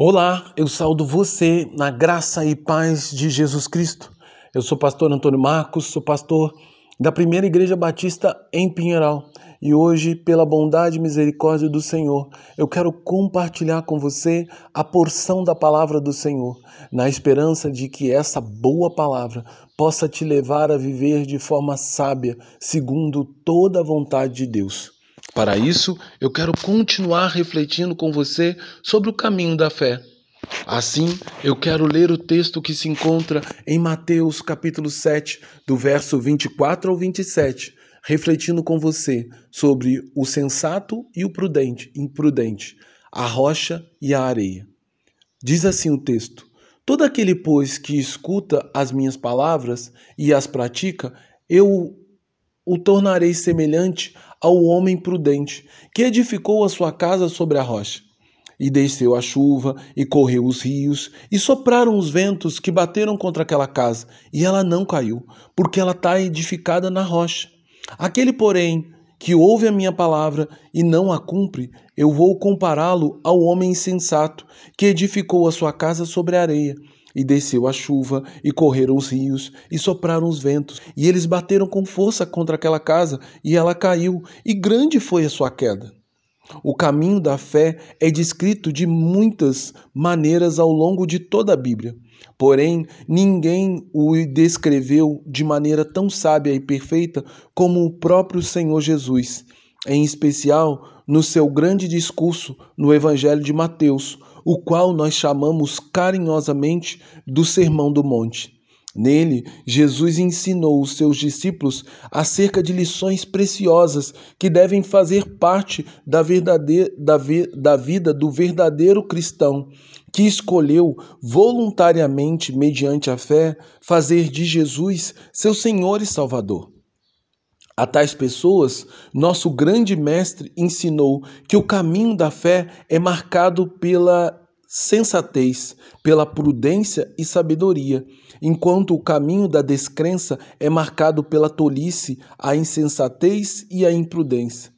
Olá, eu saúdo você na graça e paz de Jesus Cristo. Eu sou pastor Antônio Marcos, sou pastor da Primeira Igreja Batista em Pinheiral e hoje, pela bondade e misericórdia do Senhor, eu quero compartilhar com você a porção da palavra do Senhor, na esperança de que essa boa palavra possa te levar a viver de forma sábia, segundo toda a vontade de Deus. Para isso, eu quero continuar refletindo com você sobre o caminho da fé. Assim, eu quero ler o texto que se encontra em Mateus capítulo 7, do verso 24 ao 27, refletindo com você sobre o sensato e o prudente, imprudente, a rocha e a areia. Diz assim o texto: Todo aquele, pois, que escuta as minhas palavras e as pratica, eu o tornarei semelhante ao homem prudente, que edificou a sua casa sobre a rocha. E desceu a chuva, e correu os rios, e sopraram os ventos que bateram contra aquela casa, e ela não caiu, porque ela está edificada na rocha. Aquele, porém, que ouve a minha palavra e não a cumpre, eu vou compará-lo ao homem insensato, que edificou a sua casa sobre a areia. E desceu a chuva, e correram os rios, e sopraram os ventos, e eles bateram com força contra aquela casa, e ela caiu, e grande foi a sua queda. O caminho da fé é descrito de muitas maneiras ao longo de toda a Bíblia. Porém, ninguém o descreveu de maneira tão sábia e perfeita como o próprio Senhor Jesus, em especial no seu grande discurso no Evangelho de Mateus, o qual nós chamamos carinhosamente do Sermão do Monte. Nele, Jesus ensinou os seus discípulos acerca de lições preciosas que devem fazer parte da, da, da vida do verdadeiro cristão, que escolheu voluntariamente, mediante a fé, fazer de Jesus seu Senhor e Salvador. A tais pessoas, nosso grande mestre ensinou que o caminho da fé é marcado pela sensatez, pela prudência e sabedoria, enquanto o caminho da descrença é marcado pela tolice, a insensatez e a imprudência.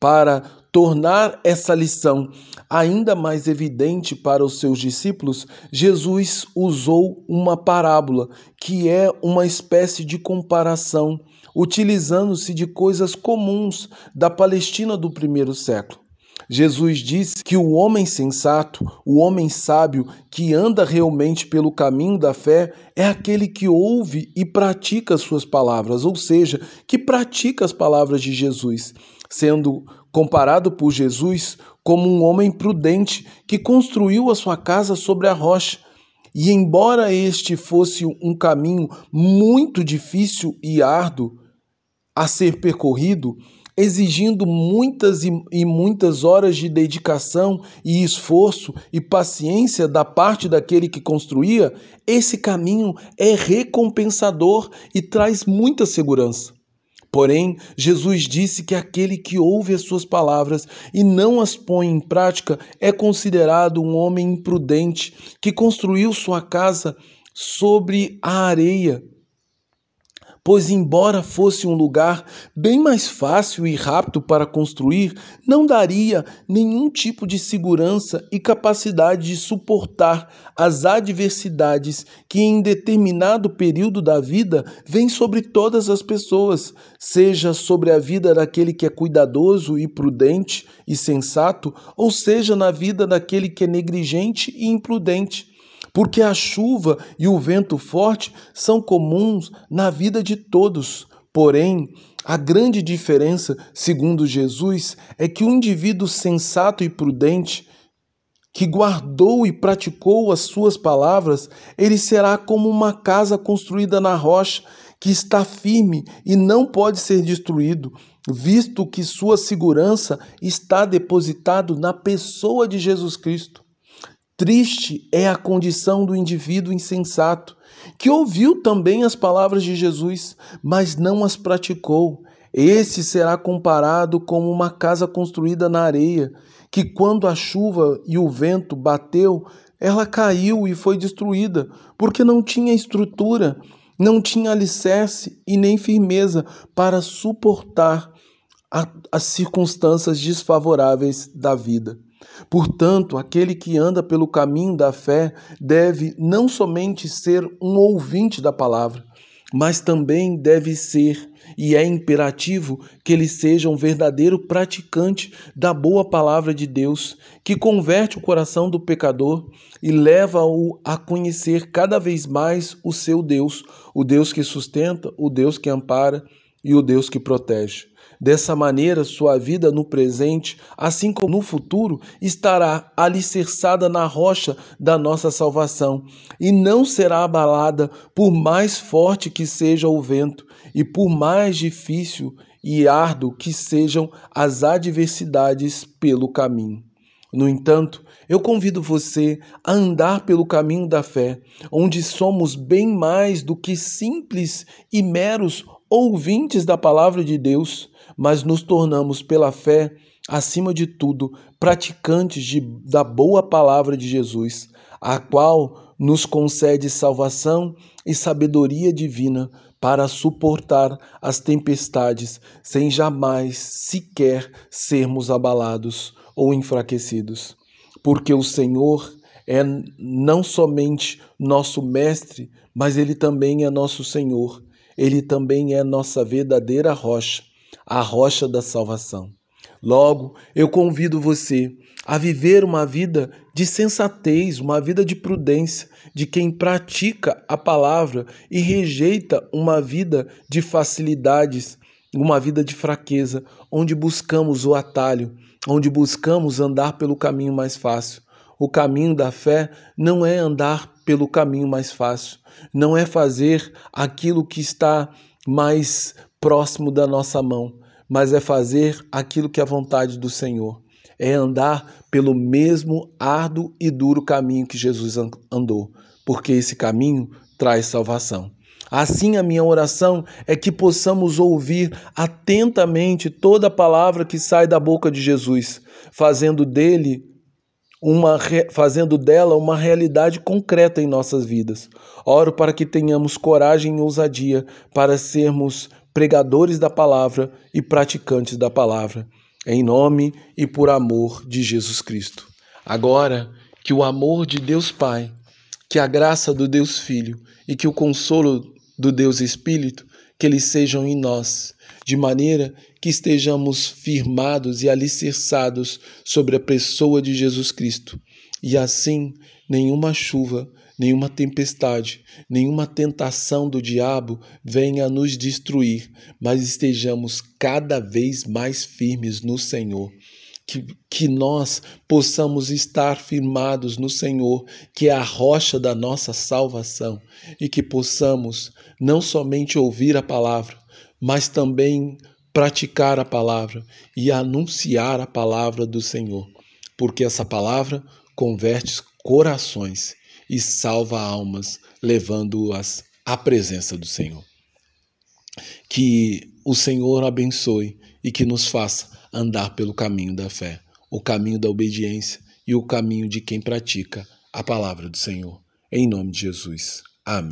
Para tornar essa lição ainda mais evidente para os seus discípulos, Jesus usou uma parábola, que é uma espécie de comparação utilizando-se de coisas comuns da Palestina do primeiro século. Jesus disse que o homem sensato, o homem sábio que anda realmente pelo caminho da fé, é aquele que ouve e pratica as suas palavras, ou seja, que pratica as palavras de Jesus, sendo comparado por Jesus como um homem prudente que construiu a sua casa sobre a rocha. E embora este fosse um caminho muito difícil e árduo, a ser percorrido, exigindo muitas e muitas horas de dedicação e esforço e paciência da parte daquele que construía, esse caminho é recompensador e traz muita segurança. Porém, Jesus disse que aquele que ouve as suas palavras e não as põe em prática é considerado um homem imprudente que construiu sua casa sobre a areia pois, embora fosse um lugar bem mais fácil e rápido para construir, não daria nenhum tipo de segurança e capacidade de suportar as adversidades que, em determinado período da vida, vêm sobre todas as pessoas, seja sobre a vida daquele que é cuidadoso e prudente e sensato, ou seja na vida daquele que é negligente e imprudente porque a chuva e o vento forte são comuns na vida de todos. Porém, a grande diferença, segundo Jesus, é que o indivíduo sensato e prudente, que guardou e praticou as suas palavras, ele será como uma casa construída na rocha, que está firme e não pode ser destruído, visto que sua segurança está depositado na pessoa de Jesus Cristo. Triste é a condição do indivíduo insensato, que ouviu também as palavras de Jesus, mas não as praticou. Esse será comparado como uma casa construída na areia, que quando a chuva e o vento bateu, ela caiu e foi destruída, porque não tinha estrutura, não tinha alicerce e nem firmeza para suportar a, as circunstâncias desfavoráveis da vida. Portanto, aquele que anda pelo caminho da fé deve não somente ser um ouvinte da palavra, mas também deve ser e é imperativo que ele seja um verdadeiro praticante da boa palavra de Deus, que converte o coração do pecador e leva-o a conhecer cada vez mais o seu Deus, o Deus que sustenta, o Deus que ampara e o Deus que protege. Dessa maneira, sua vida no presente, assim como no futuro, estará alicerçada na rocha da nossa salvação e não será abalada por mais forte que seja o vento e por mais difícil e árduo que sejam as adversidades pelo caminho. No entanto, eu convido você a andar pelo caminho da fé, onde somos bem mais do que simples e meros ouvintes da palavra de Deus, mas nos tornamos pela fé, acima de tudo, praticantes de, da boa palavra de Jesus, a qual nos concede salvação e sabedoria divina para suportar as tempestades sem jamais sequer sermos abalados ou enfraquecidos. Porque o Senhor é não somente nosso Mestre, mas Ele também é nosso Senhor. Ele também é nossa verdadeira rocha a rocha da salvação. Logo, eu convido você a viver uma vida de sensatez, uma vida de prudência, de quem pratica a palavra e rejeita uma vida de facilidades, uma vida de fraqueza, onde buscamos o atalho, onde buscamos andar pelo caminho mais fácil. O caminho da fé não é andar pelo caminho mais fácil, não é fazer aquilo que está mais próximo da nossa mão, mas é fazer aquilo que é a vontade do Senhor. É andar pelo mesmo árduo e duro caminho que Jesus andou, porque esse caminho traz salvação. Assim, a minha oração é que possamos ouvir atentamente toda a palavra que sai da boca de Jesus, fazendo dele uma, fazendo dela uma realidade concreta em nossas vidas. Oro para que tenhamos coragem e ousadia para sermos pregadores da palavra e praticantes da palavra, em nome e por amor de Jesus Cristo. Agora, que o amor de Deus Pai, que a graça do Deus Filho e que o consolo do Deus Espírito, que eles sejam em nós, de maneira que estejamos firmados e alicerçados sobre a pessoa de Jesus Cristo. E assim, nenhuma chuva, nenhuma tempestade, nenhuma tentação do diabo venha nos destruir, mas estejamos cada vez mais firmes no Senhor. Que, que nós possamos estar firmados no Senhor, que é a rocha da nossa salvação, e que possamos não somente ouvir a palavra, mas também praticar a palavra e anunciar a palavra do Senhor, porque essa palavra converte corações e salva almas, levando-as à presença do Senhor. Que o Senhor abençoe e que nos faça andar pelo caminho da fé, o caminho da obediência e o caminho de quem pratica a palavra do Senhor. Em nome de Jesus. Amém.